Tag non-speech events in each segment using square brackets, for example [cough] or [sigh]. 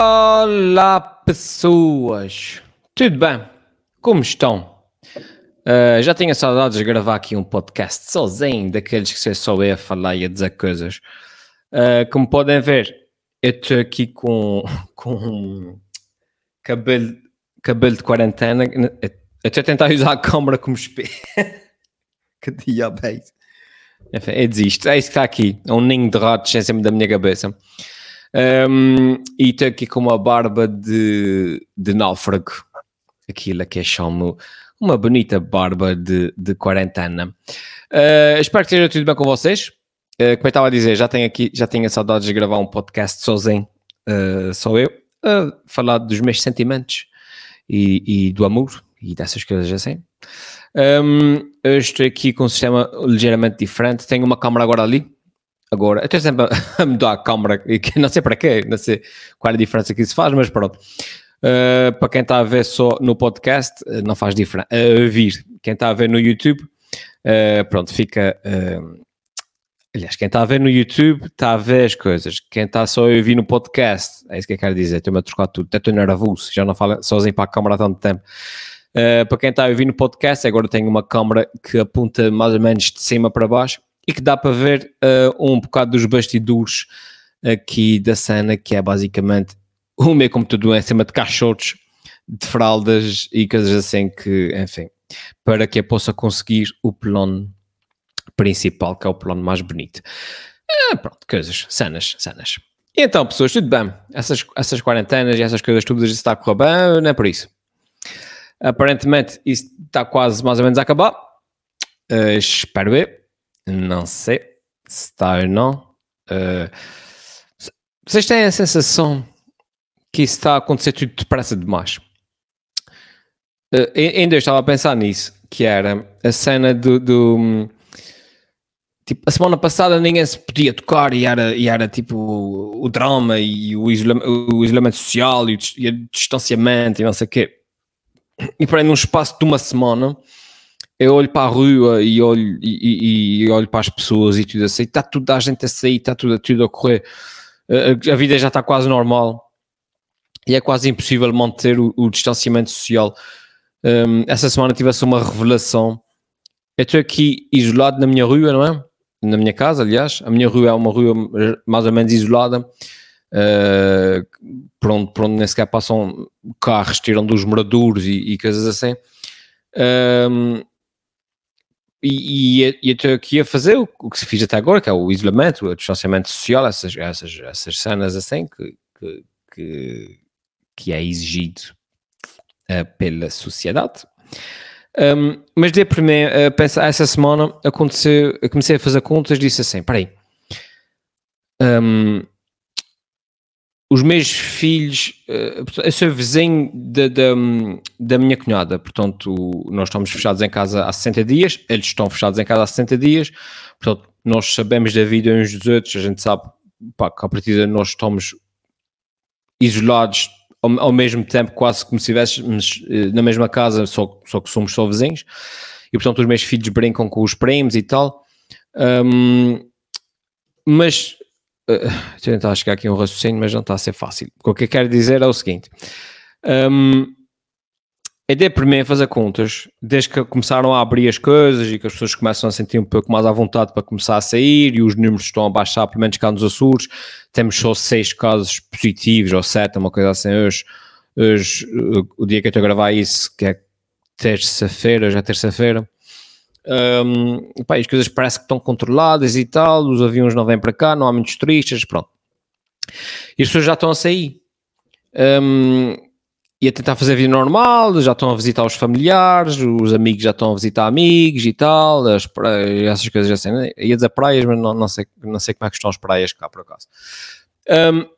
Olá, pessoas! Tudo bem? Como estão? Uh, já tinha saudades de gravar aqui um podcast sozinho, daqueles que sei só eu a falar e a dizer coisas. Uh, como podem ver, eu estou aqui com, [laughs] com cabelo, cabelo de quarentena. Eu estou a tentar usar a câmera como espelho. [laughs] que diabo é isso? Enfim. É isso que está aqui. É um ninho de ratos em cima da minha cabeça. Um, e estou aqui com uma barba de, de náufrago. Aquilo que eu chamo uma bonita barba de, de quarentena. Uh, espero que esteja tudo bem com vocês. Uh, como eu estava a dizer, já tenho aqui, já tinha saudades de gravar um podcast sozinho, uh, só eu, uh, falar dos meus sentimentos e, e, do amor e dessas coisas assim. Um, estou aqui com um sistema ligeiramente diferente. Tenho uma câmera agora ali, Agora, até sempre a mudar a câmera, que não sei para quê, não sei qual é a diferença que isso faz, mas pronto. Uh, para quem está a ver só no podcast, uh, não faz diferença. Uh, vir, quem está a ver no YouTube, uh, pronto, fica. aliás, quem está a ver no YouTube está a ver as coisas. Quem está só a ouvir no podcast, é isso que eu quero dizer. Estou-me a trocar tudo, até estou nervoso, já não falo sozinho para a câmera há tanto tempo. para quem está a ouvir no podcast, agora tenho uma câmera que aponta mais ou menos de cima para baixo e que dá para ver uh, um bocado dos bastidores aqui da cena, que é basicamente [laughs] o meu computador em cima de caixotes, de fraldas e coisas assim que, enfim, para que eu possa conseguir o plano principal, que é o plano mais bonito. Ah, pronto, coisas, cenas, cenas. Então, pessoas, tudo bem? Essas, essas quarentenas e essas coisas todas está a correr bem, não é por isso. Aparentemente, isso está quase mais ou menos a acabar. Uh, espero ver. Não sei se está ou não. Uh, vocês têm a sensação que isso está a acontecer tudo depressa demais? Uh, ainda eu estava a pensar nisso, que era a cena do, do tipo, a semana passada ninguém se podia tocar e era, e era tipo o drama e o, isolamento, o isolamento social e o, e o distanciamento e não sei o quê. E para num espaço de uma semana eu olho para a rua e olho, e, e, e olho para as pessoas e tudo assim, está tudo a gente a sair, está tudo, tudo a correr, a, a vida já está quase normal e é quase impossível manter o, o distanciamento social. Um, essa semana tivesse uma revelação. Eu estou aqui isolado na minha rua, não é? Na minha casa, aliás. A minha rua é uma rua mais ou menos isolada, uh, por, onde, por onde nem sequer passam carros, tiram dos moradores e, e coisas assim. Um, e, e, e estou aqui a fazer o, o, que se fiz até agora, que é o isolamento, o distanciamento social, essas, essas, essas cenas assim que, que, que, que é exigido uh, pela sociedade. Um, mas de primeiro, uh, pensar, essa semana aconteceu, eu comecei a fazer contas, disse assim, peraí, um, os meus filhos, eh, eu sou vizinho da, da, da, minha cunhada, portanto, nós estamos fechados em casa há 60 dias, eles estão fechados em casa há 60 dias, portanto, nós sabemos da vida uns dos outros, a gente sabe pá, que a partir de nós estamos isolados ao, ao, mesmo tempo, quase como se estivéssemos eh, na mesma casa, só, só que somos só vizinhos, e portanto, os meus filhos brincam com os primos e tal. Um, mas uh, tentar chegar aqui a um raciocínio, mas não está a ser fácil. O que eu quero dizer é o seguinte: um, é fazer contas, desde que começaram a abrir as coisas e que as pessoas começam a sentir um pouco mais à vontade para começar a sair e os números estão a baixar, pelo menos cá nos Açores, temos só seis casos positivos ou sete, uma coisa assim hoje. hoje o dia que eu estou a gravar isso, que é terça-feira, já é terça-feira, um, pá, as coisas parece que estão controladas e tal, os aviões não vêm para cá, não há muitos turistas, pronto. E as pessoas já estão a sair. Um, e a tentar fazer vida normal, já estão a visitar os familiares, os amigos já estão a visitar amigos e tal, as praias, essas coisas assim. Né? Ia dizer praias, mas não, não, sei, não sei como é que estão as praias cá, por acaso. Um,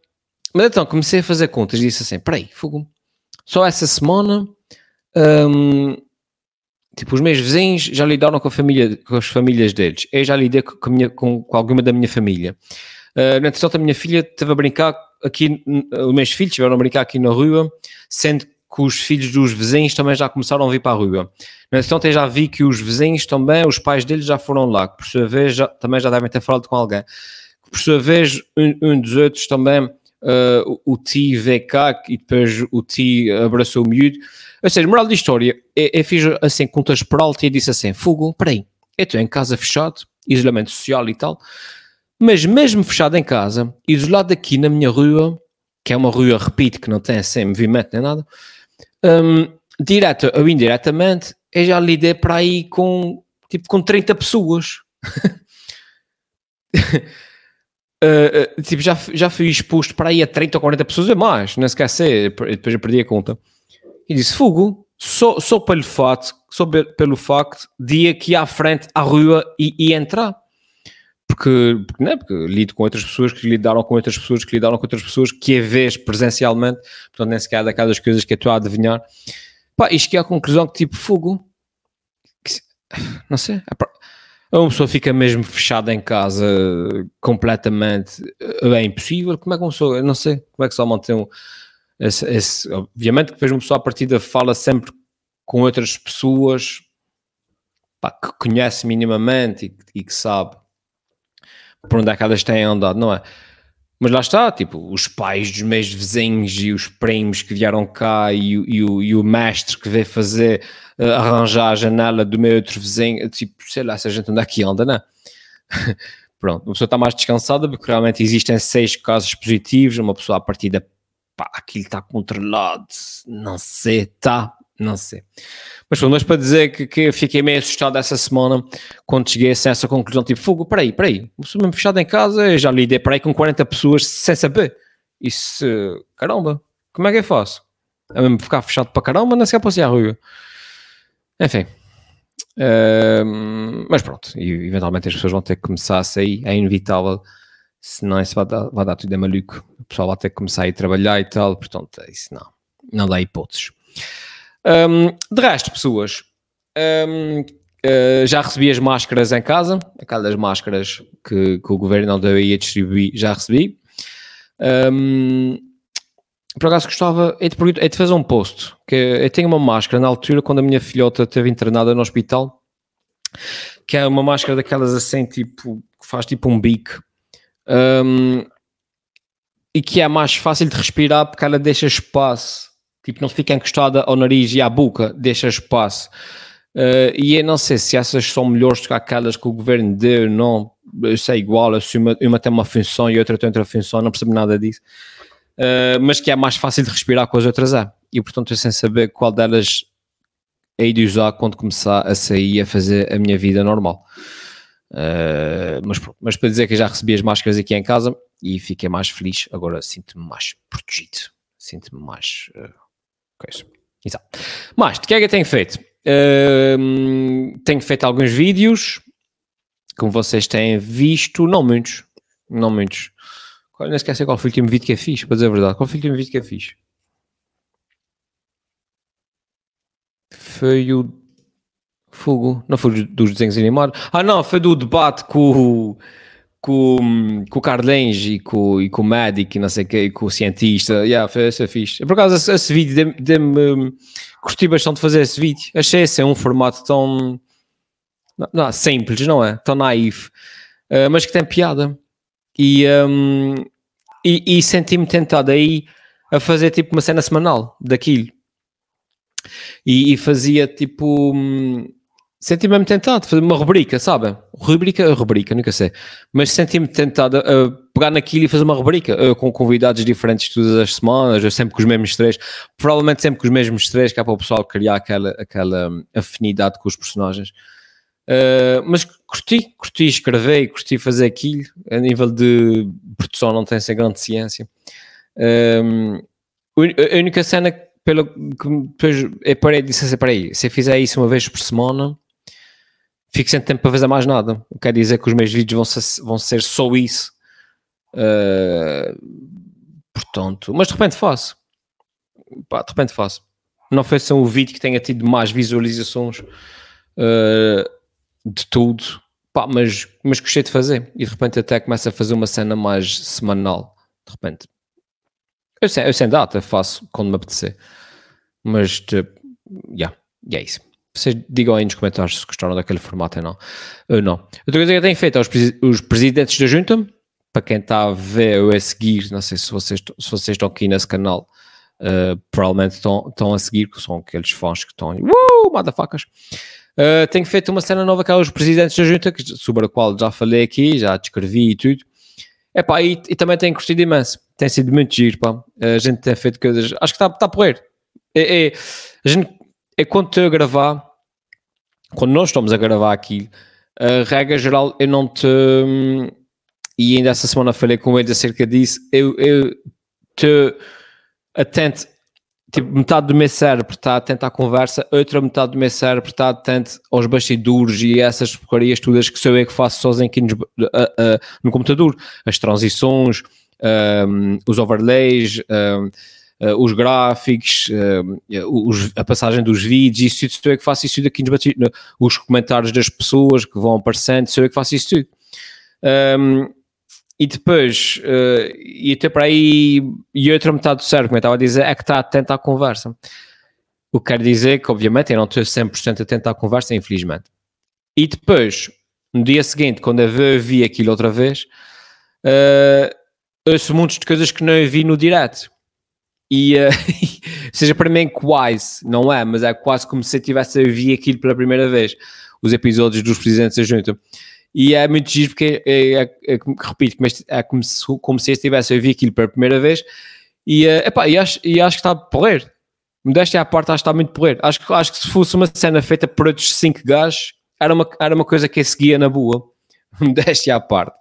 mas então comecei a fazer contas e disse assim: peraí, fogo, só essa semana um, Tipo, os meus vizinhos já lidaram com, a família, com as famílias deles. Eu já lidei com, minha, com, com alguma da minha família. Uh, no entretanto, a minha filha esteve a brincar aqui, os meus filhos estiveram a brincar aqui na rua, sendo que os filhos dos vizinhos também já começaram a vir para a rua. No entretanto, eu já vi que os vizinhos também, os pais deles já foram lá, que por sua vez já, também já devem ter falado com alguém. Por sua vez, um, um dos outros também uh, o, o Ti veio cá e depois o Ti abraçou o miúdo. Ou seja, moral da história, eu, eu fiz assim contas por alto e disse assim: Fogo, peraí, eu estou em casa fechado, isolamento social e tal, mas mesmo fechado em casa, isolado aqui na minha rua, que é uma rua, repito, que não tem assim movimento nem nada, um, direto ou indiretamente, eu já lidei para aí com tipo com 30 pessoas. uh, [laughs] tipo, já, já fui exposto para aí a 30 ou 40 pessoas a mais, não esquece, depois eu perdi a conta. E disse: Fogo, só, só pelo facto, só pelo facto de ir aqui à frente à rua e, e entrar. Porque, porque, não é? porque lido com outras pessoas que lidaram com outras pessoas que lidaram com outras pessoas que a vês presencialmente, portanto, nem sequer é daquelas coisas que eu estou a adivinhar. Pá, isto que é a conclusão que tipo, fogo, que, [sighs] não sei, é uma pessoa fica mesmo fechada em casa completamente, é impossível, como é que uma pessoa, não sei, como é que só mantém um, esse, esse, obviamente que depois uma pessoa à partida fala sempre com outras pessoas pá, que conhece minimamente e, e, que sabe por onde é que elas têm andado, não é? Mas lá está, tipo, os pais dos meus vizinhos e os primos que vieram cá e, e, o, e o mestre que veio fazer uh, arranjar a janela do meu outro vizinho, tipo, sei lá se a gente anda aqui anda, não é? Pronto, uma pessoa está mais descansada porque realmente existem seis casos positivos, uma pessoa à partida pá, aquilo está controlado, não sei, tá, não sei. Mas pronto, mas para dizer que, que fiquei meio assustado essa semana quando cheguei a essa conclusão, tipo, fogo, peraí, peraí, sou mesmo fechado em casa, já lidei para aí com 40 pessoas sem saber. Isso, caramba, como é que eu faço? É mesmo ficar fechado para caramba, não sei se posso ir à rua. Enfim. Uh, mas pronto, e eventualmente as pessoas vão ter que começar a sair, é inevitável senão isso vai dar, vai dar tudo é maluco. O pessoal vai ter que começar a ir trabalhar e tal, portanto, é isso não, não dá hipóteses. Um, de resto, pessoas, um, uh, eh, já recebi as máscaras em casa, aquelas máscaras que, que o governo não deu aí a distribuir, já recebi. Um, por acaso gostava, é de, é de fazer um post, que eu tenho uma máscara na altura quando a minha filhota esteve internada no hospital, que é uma máscara daquelas assim, tipo, que faz tipo um bico, um, e que é mais fácil de respirar porque ela deixa espaço, tipo, não fica encostada ao nariz e à boca, deixa espaço. Uh, e eu não sei se essas são melhores do que aquelas que o governo deu, não, isso é igual, se uma, uma tem uma função e outra tem outra função, não percebo nada disso. Uh, mas que é mais fácil de respirar com as outras é. E portanto, eu sem saber qual delas hei de usar quando começar a sair a fazer a minha vida normal. Uh, mas, mas para dizer que já recebi as máscaras aqui em casa e fiquei mais feliz, agora sinto-me mais protegido, sinto-me mais uh, coisa. Exato. Mas, de que é que eu tenho feito? Uh, tenho feito alguns vídeos, como vocês têm visto, não muitos, não muitos. Não esquece qual foi o último vídeo que eu fiz, para dizer a verdade. Qual foi o último vídeo que eu fiz? Foi o Fogo. Não foi dos desenhos animados. Ah, não, foi do debate com, com, com o Carlenz e com, e com o médico e não sei o que, e com o cientista. Yeah, foi esse fixe. Por acaso, esse, esse vídeo deu-me. Curti bastante fazer esse vídeo. Achei esse é um formato tão. Não, não, simples, não é? Tão naivo. Uh, mas que tem piada. E, um, e, e senti-me tentado aí a fazer tipo uma cena semanal daquilo. E, e fazia tipo. Um, senti-me mesmo tentado fazer uma rubrica, sabe? Rubrica, rubrica, nunca sei. Mas senti-me tentado a pegar naquilo e fazer uma rubrica uh, com convidados diferentes todas as semanas, eu sempre com os mesmos três, provavelmente sempre com os mesmos três, que é para o pessoal criar aquela, aquela hum, afinidade com os personagens. Uh, mas curti, curti escrever, curti fazer aquilo. A nível de produção, não tem essa grande ciência. Uh, a única cena pela que depois eu parei disse assim: peraí, se eu fizer isso uma vez por semana fico sem tempo para fazer mais nada. Quer dizer que os meus vídeos vão ser, vão ser só isso. Uh, portanto, mas de repente faço. Pá, de repente faço. Não foi só o vídeo que tenha tido mais visualizações uh, de tudo. Pá, mas, mas gostei de fazer. E de repente até começo a fazer uma cena mais semanal. De repente. Eu sem, eu sem data faço quando me apetecer. Mas, já, yeah, é isso. Vocês digam aí nos comentários se gostaram daquele formato ou não. Ou não. Outra coisa que eu tenho feito aos os presidentes da junta, para quem está a ver ou a seguir, não sei se vocês, se vocês estão aqui nesse canal, uh, provavelmente estão, a seguir, que são aqueles fãs que estão, uh, motherfuckers. Uh, tenho feito uma cena nova que é os presidentes da junta, que, sobre a qual já falei aqui, já descrevi e tudo. Epá, e, e também tenho curtido imenso. Tem sido muito giro, pá. A gente tem feito coisas. Acho que está tá a porrer. É, é, a gente, é quando estou a gravar, quando nós estamos a gravar aqui, a regra geral, eu não te. E ainda essa semana falei com eles acerca disso. Eu, eu te atento tipo, metade do meu cérebro está atento à conversa, outra metade do meu cérebro está atento aos bastidores e essas porcarias todas que sou eu que faço sozinho aqui no, no computador. As transições, um, os overlays, um, uh, os gráficos, os, a passagem dos vídeos, isso tudo sou eu que faço isso tudo aqui nos bastidores. Os comentários das pessoas que vão aparecendo, sou eu que faço isso tudo. Um, e depois, uh, e até para aí, e outra metade do cérebro, como eu estava a dizer, é que está atento à conversa. O que quer dizer que, obviamente, eu não estou 100% atento à conversa, infelizmente. E depois, no dia seguinte, quando eu vi aquilo outra vez, uh, ouço muitas coisas que não vi no direto. E, uh, [laughs] seja para mim quase, não é, mas é quase como se eu tivesse a ver aquilo pela primeira vez, os episódios dos Presidentes da Junta. E é muito giro porque, é, é, é, repito, é como se, como se eu estivesse a ouvir aquilo pela primeira vez e, uh, epá, e, acho, e acho que está a porrer. Modéstia à parte, acho que está muito porrer. Acho, acho que se fosse uma cena feita por outros 5 gajos, era uma, era uma coisa que eu seguia na boa. [laughs] Modéstia à parte.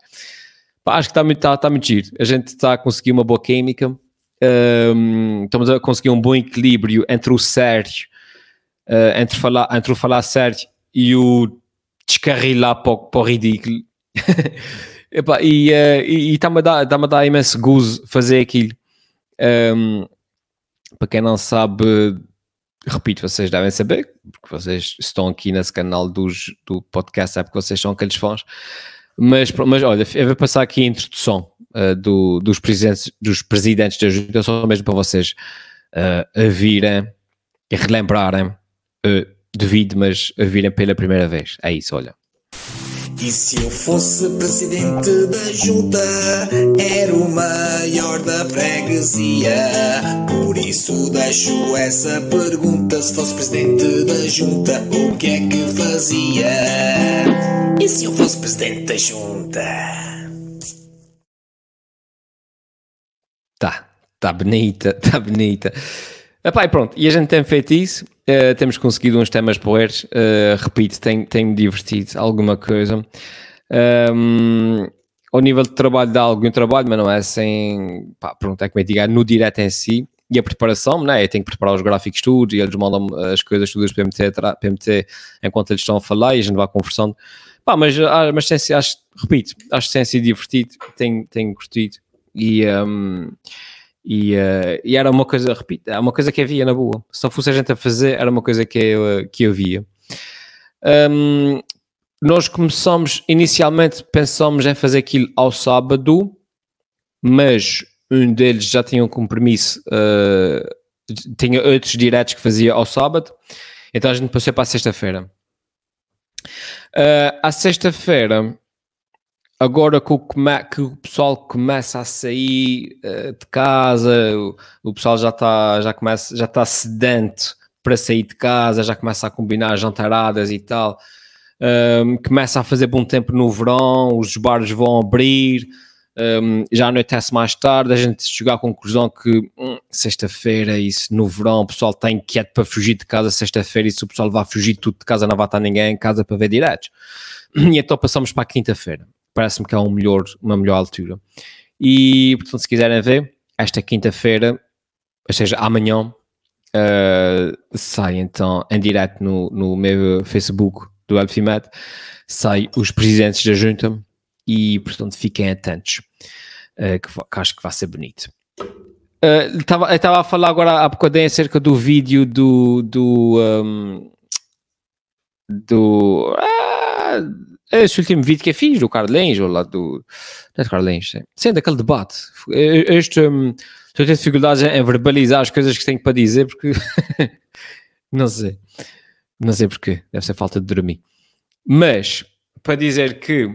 Pá, acho que está muito, está, está muito giro. A gente está a conseguir uma boa química. Um, estamos a conseguir um bom equilíbrio entre o sério, uh, entre, falar, entre o falar sério e o descarrilar para o, ridículo. [laughs] Epá, e uh, está-me a, dar, tá a dar imenso gozo fazer aquilo. Um, para quem não sabe, repito, vocês devem saber, porque vocês estão aqui nesse canal dos, do podcast, é porque vocês são aqueles fãs. Mas, mas olha, eu vou passar aqui a introdução uh, do, dos, presidentes, dos presidentes da junta, só mesmo para vocês uh, a virem e relembrarem uh, Devido, mas a virem pela primeira vez. É isso, olha. E se eu fosse presidente da junta, era o maior da freguesia. Por isso deixo essa pergunta: se fosse presidente da junta, o que é que fazia? E se eu fosse presidente da junta? Tá, tá bonita, [laughs] tá bonita. Epá, e pronto, e a gente tem feito isso, uh, temos conseguido uns temas poeiros, uh, repito, tem-me tem divertido alguma coisa. Um, ao nível de trabalho dá algum trabalho, mas não é sem, pá, pronto, é como é no direto em si, e a preparação, né? eu tenho que preparar os gráficos tudo, e eles mandam as coisas todas para para meter enquanto eles estão a falar, e a gente vai conversando. Pá, mas, ah, mas tem, acho, repito, acho que tem sido divertido, tenho, tenho curtido, e... Um, e, uh, e, era uma coisa, repito, é uma coisa que havia na boa. Se não fosse a gente a fazer, era uma coisa que eu, que eu via. Um, nós começamos, inicialmente pensamos em fazer aquilo ao sábado, mas um deles já tinha um compromisso, uh, tinha outros diretos que fazia ao sábado, então a gente passou para a sexta-feira. Uh, à sexta-feira agora que o, que o pessoal começa a sair uh, de casa, o, o pessoal já está já começa, já está sedento para sair de casa, já começa a combinar jantaradas e tal. Um, começa a fazer bom tempo no verão, os bares vão abrir, um, já anoitece mais tarde, a gente chegar à conclusão que hum, sexta-feira, isso no verão, o pessoal está inquieto para fugir de casa sexta-feira, e se o pessoal vai fugir tudo de casa, não vai estar ninguém em casa para ver diretos. E então passamos para a quinta-feira parece-me que é um melhor, uma melhor altura. E, portanto, se quiserem ver, esta quinta-feira, ou seja, amanhã, uh, sai então em direto no, no meu Facebook do WebFimet, sai os presidentes da junta e, portanto, fiquem atentos, uh, que, que, acho que vai ser bonito. Uh, eu estava a falar agora há bocadinho acerca do vídeo do. do. Um, do ah, esse último vídeo que eu fiz do Carlinhos, ou lá do. Não é Carlinhos, sim. sim, daquele debate. Este. Estou a ter dificuldades em verbalizar as coisas que tenho para dizer porque. [laughs] não sei. Não sei porquê. Deve ser falta de dormir. Mas, para dizer que.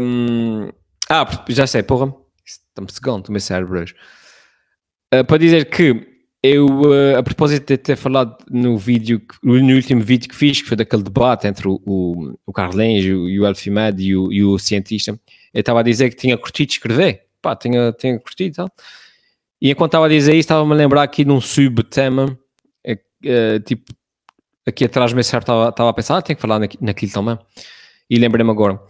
Um, Ah, já sei, porra. Está-me cegando o meu cérebro hoje. Uh, para dizer que eu, uh, a propósito de ter falado no vídeo, no último vídeo que fiz, que foi daquele debate entre o, o, o Carlinhos e o, o Elfimed e o, e o cientista, eu estava a dizer que tinha curtido escrever. Pá, tinha, tinha curtido e tal. E enquanto estava a dizer isso, estava-me a lembrar aqui de um subtema, uh, tipo, aqui atrás me certo estava, estava a pensar, ah, tenho que falar naquilo também. E lembrei-me agora.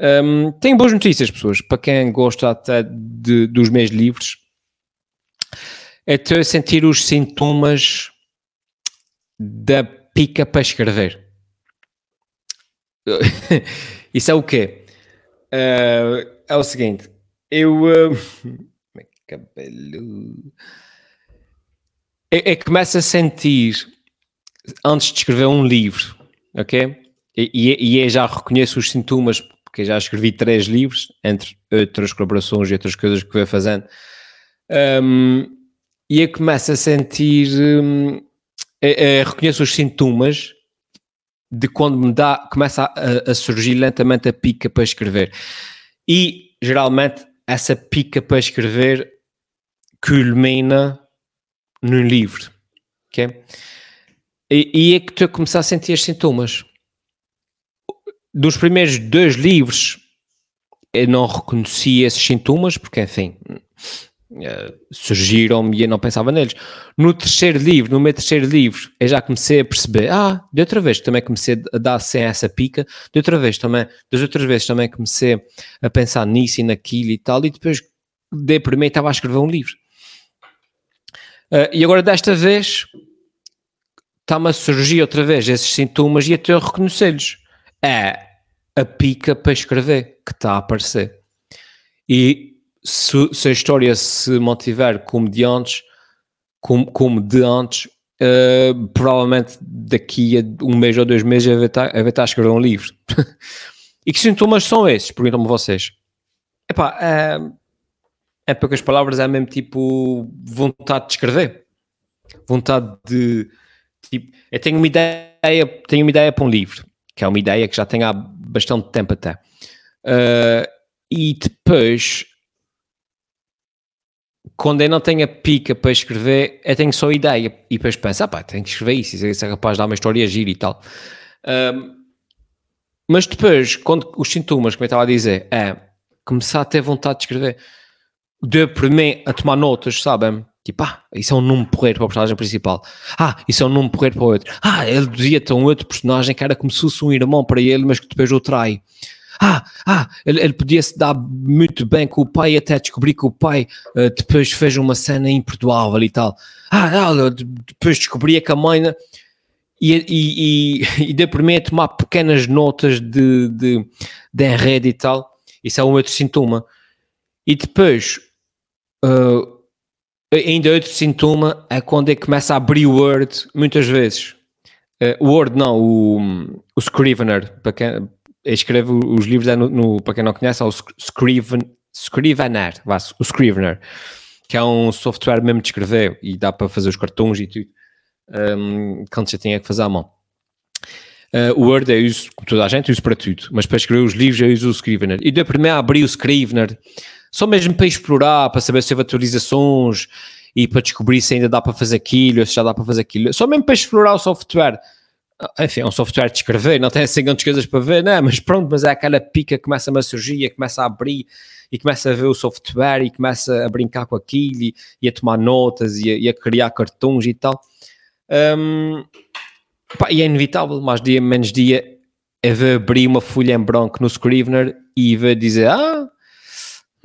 Um, tenho boas notícias, pessoas, para quem gosta até de, dos meus livros. É ter sentir os sintomas da pica para escrever. [laughs] Isso é o quê? Uh, é o seguinte, eu. [laughs] Uh, cabelo. É, é que começo a sentir antes de escrever um livro, ok? E, e, e já reconheço os sintomas porque já escrevi três livros, entre outras colaborações e outras coisas que vou fazendo. Um, e eu começo a sentir, um, é, é, reconheço os sintomas de quando me dá, começa a, a, surgir lentamente a pica para escrever. E geralmente essa pica para escrever culmina num livro, ok? E, e é que tu começar a sentir os sintomas dos primeiros dois livros eu não reconheci esses sintomas, porque enfim, uh, surgiram-me e eu não pensava neles. No terceiro livro, no meu terceiro livro, eu já comecei a perceber, ah, de outra vez também comecei a dar sem essa pica, de outra vez também, das outras vezes também comecei a pensar nisso e naquilo e tal, e depois de primeiro estava a escrever um livro. Uh, e agora desta vez está-me a surgir outra vez esses sintomas e até eu reconhecê-los é a pica para escrever que está a aparecer. E se, se a história se mantiver como de antes, como, como de antes, uh, provavelmente daqui a um mês ou dois meses eu vou estar, a escrever um livro. [laughs] e que sintomas são esses? Perguntam-me vocês. Epá, é, é poucas palavras, é mesmo tipo vontade de escrever. Vontade de. Tipo, eu tenho uma ideia, tenho uma ideia para um livro que é uma ideia que já tenho há bastante tempo até. Uh, e depois, quando eu não tenho a pica para escrever, eu tenho só ideia. E depois penso, ah pá, tenho que escrever isso, isso é capaz de dar uma história gira e tal. Uh, mas depois, quando os sintomas, como eu estava a dizer, é começar a ter vontade de escrever, deu por mim a tomar notas, sabem? Tipo, ah, isso é um nome porreiro para o personagem principal. Ah, isso é um nome porreiro para o outro. Ah, ele devia ter um outro personagem que era como se fosse um irmão para ele, mas que depois o trai. Ah, ah, ele, ele podia se dar muito bem com o pai até descobrir que o pai uh, depois fez uma cena imperdoável e tal. Ah, ah depois descobria que a mãe. Né? E, e, e, [laughs] e a tomar pequenas notas de, de, de enredo e tal. Isso é um outro sintoma. E depois. Uh, Ainda outro sintoma é quando ele começa a abrir o Word, muitas vezes. Uh, o Word não, o, o Scrivener, para quem escreve os livros, é no, no, para quem não conhece, é o Scriven, Scrivener, o Scrivener, que é um software mesmo de escrever e dá para fazer os cartões e tudo, um, quando você tinha que fazer à mão. Uh, o Word eu uso, toda a gente usa para tudo, mas para escrever os livros eu uso o Scrivener. E deu primeiro a abrir o Scrivener só mesmo para explorar, para saber se houve atualizações e para descobrir se ainda dá para fazer aquilo, se já dá para fazer aquilo, só mesmo para explorar o software. Enfim, é um software de escrever, não tem assim grandes coisas para ver, não, mas pronto, mas é aquela pica que começa a surgir, começa a abrir e começa a ver o software e começa a brincar com aquilo e, e a tomar notas e a, e a, criar cartões e tal. Um, pá, e é inevitável, mais dia menos dia, é ver abrir uma folha em branco no Scrivener e ver dizer, ah,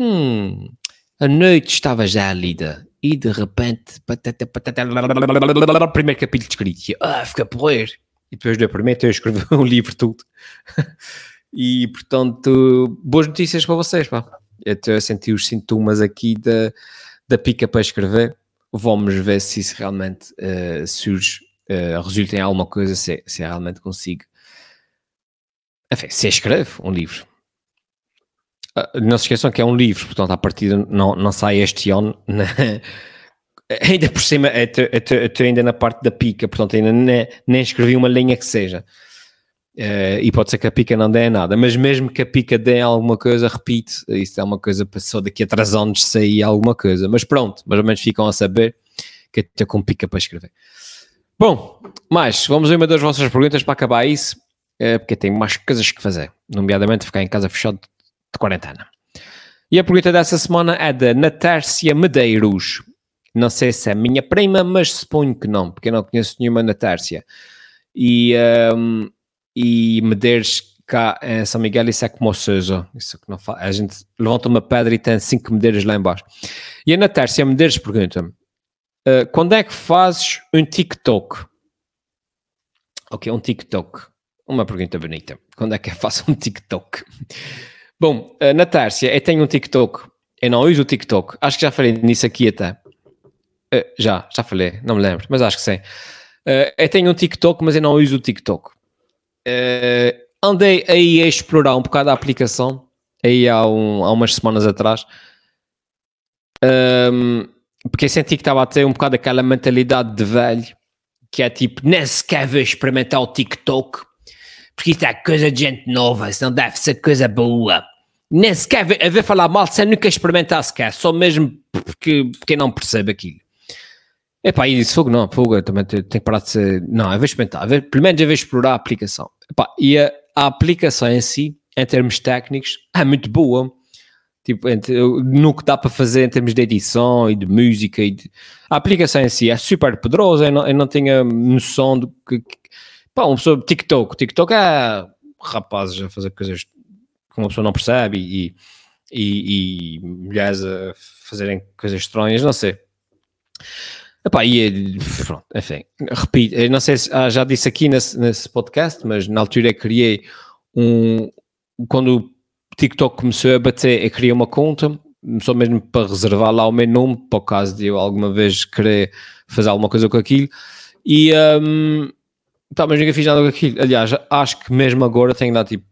Hum, a noite estava já lida e de repente, primeiro capítulo escrito, ah, fica porrer. E depois primeiro eu escrevi um livro tudo. e portanto, boas notícias para vocês, pá. Eu estou a sentir os sintomas aqui da, da pica para escrever. Vamos ver se isso realmente uh, surge, uh, resulta em alguma coisa, se, se realmente consigo. Enfim, se escreve um livro. Ah, não se esqueçam que é um livro, portanto, a partida não, não sai este ano. Né? [laughs] Ainda por cima, estou ainda na parte da pica, portanto, ainda nem, nem escrevi uma linha que seja. Uh, e pode ser que a pica não dê nada, mas mesmo que a pica dê alguma coisa, repito, isso é uma coisa só daqui a três anos sair alguma coisa. Mas pronto, mais ou menos ficam a saber que estou com pica para escrever. Bom, mais, vamos ver uma das vossas perguntas para acabar isso, uh, porque tenho mais coisas que fazer, nomeadamente ficar em casa fechado de quarentena. E a pergunta dessa semana é da Natércia Medeiros. Não sei se é minha prima, mas suponho que não, porque eu não conheço nenhuma Natércia. E. Um, e Medeiros cá em São Miguel, isso é como o. Isso que não faz. A gente levanta uma pedra e tem cinco medeiros lá embaixo. E a Natércia Medeiros pergunta-me: uh, quando é que fazes um TikTok? Ok, um TikTok. Uma pergunta bonita. Quando é que eu faço um TikTok? Bom, uh, Natércia, eu tenho um TikTok. Eu não uso o TikTok. Acho que já falei nisso aqui até. Uh, já, já falei, não me lembro, mas acho que sim. Uh, eu tenho um TikTok, mas eu não uso o TikTok. Uh, andei aí a explorar um bocado a aplicação, aí há, um, há umas semanas atrás, um, porque senti que estava a ter um bocado aquela mentalidade de velho, que é tipo, nem sequer vou experimentar o TikTok, porque isso é coisa de gente nova, isso não deve ser coisa boa. Nem sequer a ver falar mal sem nunca experimentar sequer, só mesmo porque, porque não percebe aquilo. Epá, e disse fogo, não, fogo, eu também tenho que parar de ser. Não, eu vou experimentar, ver, pelo menos eu vou explorar a aplicação. Epá, e a, a, aplicação em si, em termos técnicos, é muito boa. Tipo, entre, no que dá para fazer em termos de edição e de música. E de, a aplicação em si é super poderosa. Eu não, eu não tinha noção do que. que pá, uma pessoa. TikTok. TikTok é rapazes a fazer coisas que uma pessoa não percebe e, e, e mulheres a fazerem coisas estranhas, não sei. Epá, e pronto, enfim, repito, eu não sei se ah, já disse aqui nesse, nesse podcast, mas na altura eu criei um. Quando o TikTok começou a bater, eu criei uma conta, só mesmo para reservar lá o meu nome, para o caso de eu alguma vez querer fazer alguma coisa com aquilo. E. Um, tá, mas nunca fiz nada com aquilo. Aliás, acho que mesmo agora tenho lá tipo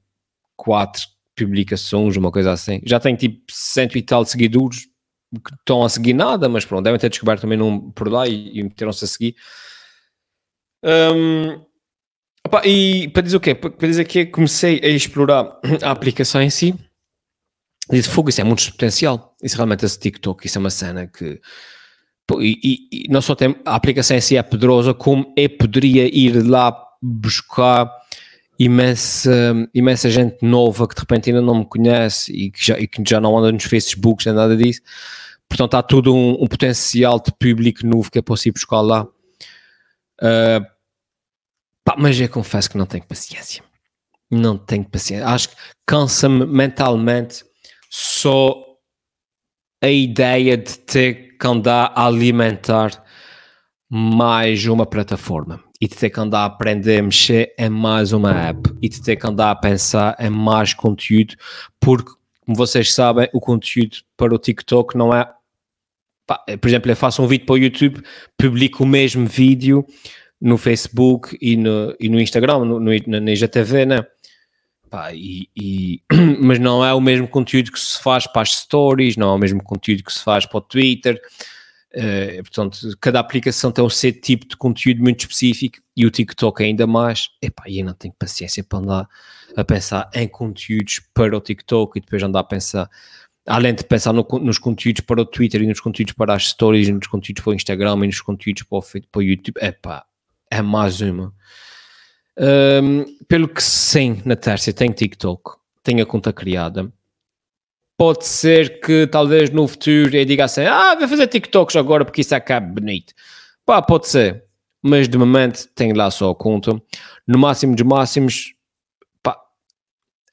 quatro publicações, uma coisa assim. Já tenho tipo cento e tal seguidores que estão a seguir nada, mas pronto, devem ter descoberto também num, por lá e, e meteram-se a seguir. Um, opa, e para dizer o quê? Para dizer que comecei a explorar a aplicação em si, disse, fogo, isso é muito potencial. Isso realmente esse TikTok, isso é uma cena que. Pô, e, e, não só tem a aplicação em si é poderosa, como eu poderia ir lá buscar imensa, imensa gente nova que de repente ainda não me conhece e que já, e que já não anda nos Facebooks nem nada disso. Portanto, há todo um, um, potencial de público novo que é possível buscar lá. Uh, pá, mas eu confesso que não tenho paciência. Não tenho paciência. Acho que cansa-me mentalmente só a ideia de ter que andar a alimentar mais uma plataforma e de ter que andar a aprender a mexer em mais uma app e de ter que andar a pensar em mais conteúdo, porque, como vocês sabem, o conteúdo para o TikTok não é. Por exemplo, eu faço um vídeo para o YouTube, publico o mesmo vídeo no Facebook e no, e no Instagram, no, no, na IGTV, né? Pá, e, e, [clears throat] mas não é o mesmo conteúdo que se faz para as stories, não é o mesmo conteúdo que se faz para o Twitter Uh, portanto, cada aplicação tem um set tipo de conteúdo muito específico e o TikTok ainda mais. Epá, eu não tenho paciência para andar a pensar em conteúdos para o TikTok e depois andar a pensar, além de pensar no, nos conteúdos para o Twitter e nos conteúdos para as stories, e nos conteúdos para o Instagram e nos conteúdos para o, para o YouTube. Epá, é mais uma. Um, pelo que sim, na terça tenho TikTok, tenho a conta criada pode ser que talvez no futuro eu diga assim: ah, vou fazer TikToks agora porque isso acaba bonito. Pá, pode ser, mas de momento tenho lá só a conta. No máximo dos máximos, pá,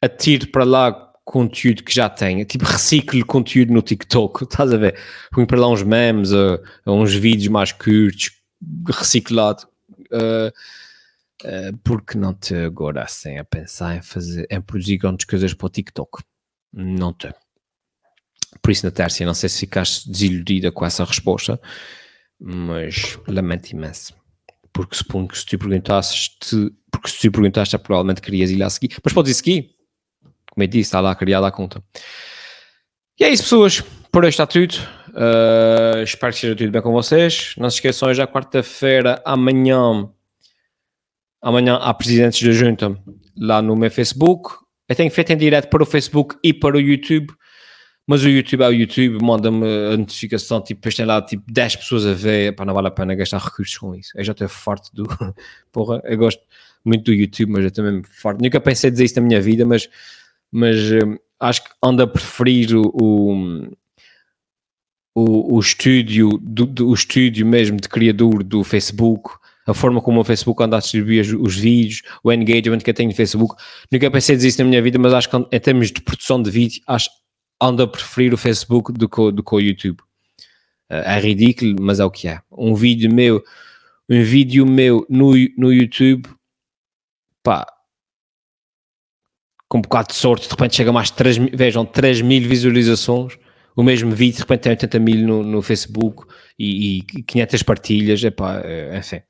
atiro para lá conteúdo que já tenho, tipo reciclo conteúdo no TikTok, [laughs] estás a ver? Ponho para lá uns memes, uh, uns vídeos mais curtos, reciclado. Uh, uh, porque não te agora assim a pensar em fazer, em produzir grandes coisas para o TikTok? Não te. Por isso, Natércia, não sei se ficaste desiludida com essa resposta, mas lamento imenso. Porque suponho que se tu perguntasses, porque se tu perguntaste, provavelmente querias ir lá seguir. Mas podes ir seguir. Como eu disse, está lá criada a conta. E é isso, pessoas. Por hoje está tudo. Uh, espero que esteja tudo bem com vocês. Não se esqueçam, hoje é quarta-feira, amanhã. amanhã há presidentes da junta lá no meu Facebook. Eu tenho feito em direto para o Facebook e para o YouTube, mas o YouTube é o YouTube, manda-me a notificação, tipo, depois tem lá tipo 10 pessoas a ver, para não vale a pena gastar recursos com isso. Eu já estou forte do. [laughs] Porra, eu gosto muito do YouTube, mas eu também forte. Nunca pensei dizer isso na minha vida, mas, mas hum, acho que ando a preferir o, o, o, o estúdio, do, do, o estúdio mesmo de criador do Facebook a forma como o Facebook anda a distribuir os, os vídeos, o engagement que eu tenho no Facebook. Nunca pensei dizer isso na minha vida, mas acho que em termos de produção de vídeo, acho ando a preferir o Facebook do que, do que o YouTube. Uh, é ridículo, mas é o que é. Um vídeo meu, um vídeo meu no, no YouTube, pá, com um bocado de sorte, de repente chega mais 3 mil, vejam, 3 mil visualizações, o mesmo vídeo de repente tem 80 mil no, no Facebook e, e 500 partilhas, epá, é, enfim.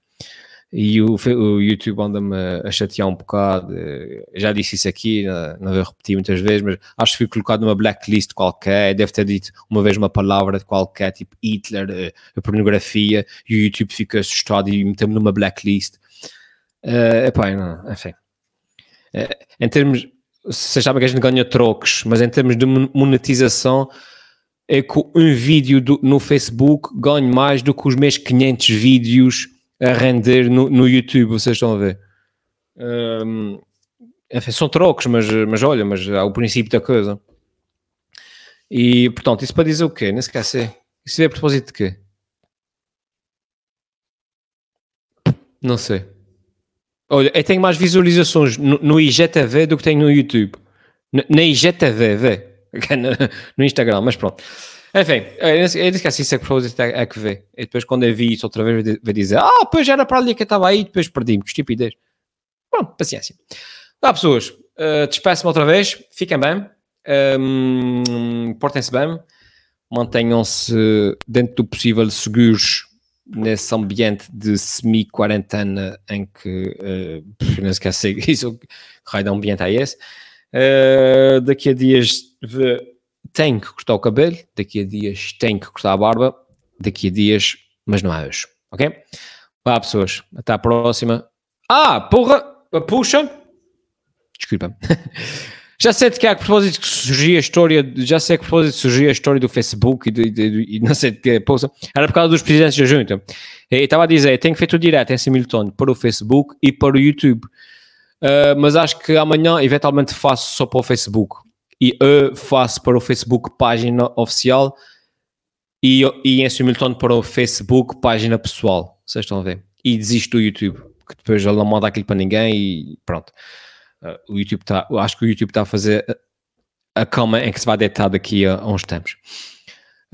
E o, o YouTube anda-me a chatear um bocado. Eh, já disse isso aqui, não, vou repetir muitas vezes, mas acho que fui colocado numa blacklist qualquer. Deve ter dito uma vez uma palavra qualquer, tipo Hitler, eh, a pornografia, e o YouTube fica assustado e meteu-me numa blacklist. Uh, epá, não, enfim. Uh, em termos, vocês sabem que a gente ganha trocos, mas em termos de monetização, é que um vídeo do, no Facebook ganha mais do que os meus 500 vídeos a render no, no YouTube, vocês estão a ver. Um, são trocos, mas, mas olha, mas há o princípio da coisa. E portanto, isso para dizer o quê? Nem se esquece. Isso é a propósito de quê? Não sei. Olha, eu tenho mais visualizações no, no IGTV do que tenho no YouTube. Na IGTV, vê. [laughs] no Instagram, mas pronto. Enfim, eu esqueci isso é que propósito é que vê. E depois quando eu vi isso outra vez, vai dizer, ah, pois era para ali que eu estava aí, depois perdi-me, que estupidez. Bom, paciência. Tá, pessoas, uh, despeço-me outra vez, fiquem bem, um, portem-se bem, mantenham-se dentro do possível seguros nesse ambiente de semi-quarentena em que, uh, não esqueci isso, que raio de ambiente é esse. Uh, daqui a dias tenho que cortar o cabelo, daqui a dias tenho que cortar a barba, daqui a dias, mas não é hoje, ok? Vá, pessoas, até à próxima. Ah, porra, puxa, desculpa. [laughs] já sei de que é a propósito que surgia a história, já sei que propósito surgia a história do Facebook e, de, de, de, não sei de que, poxa, era por causa dos presidentes da junta. E estava a dizer, tenho feito direto em simultâneo para o Facebook e para o YouTube. Uh, mas acho que amanhã eventualmente faço só para o Facebook e eu faço para o Facebook página oficial e, e em simultâneo para o Facebook página pessoal. Vocês estão a ver? E desisto do YouTube, que depois ele não manda aquilo para ninguém e pronto. Uh, o YouTube está, acho que o YouTube está a fazer a cama em que se vai deitar daqui a, a uns tempos.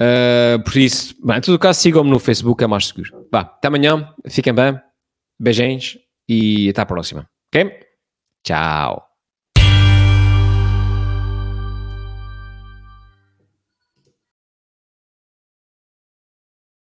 Uh, por isso, bem, em todo caso, sigam-me no Facebook, é mais seguro. Vá, até amanhã, fiquem bem, beijinhos e até a próxima. Ok? Tchau.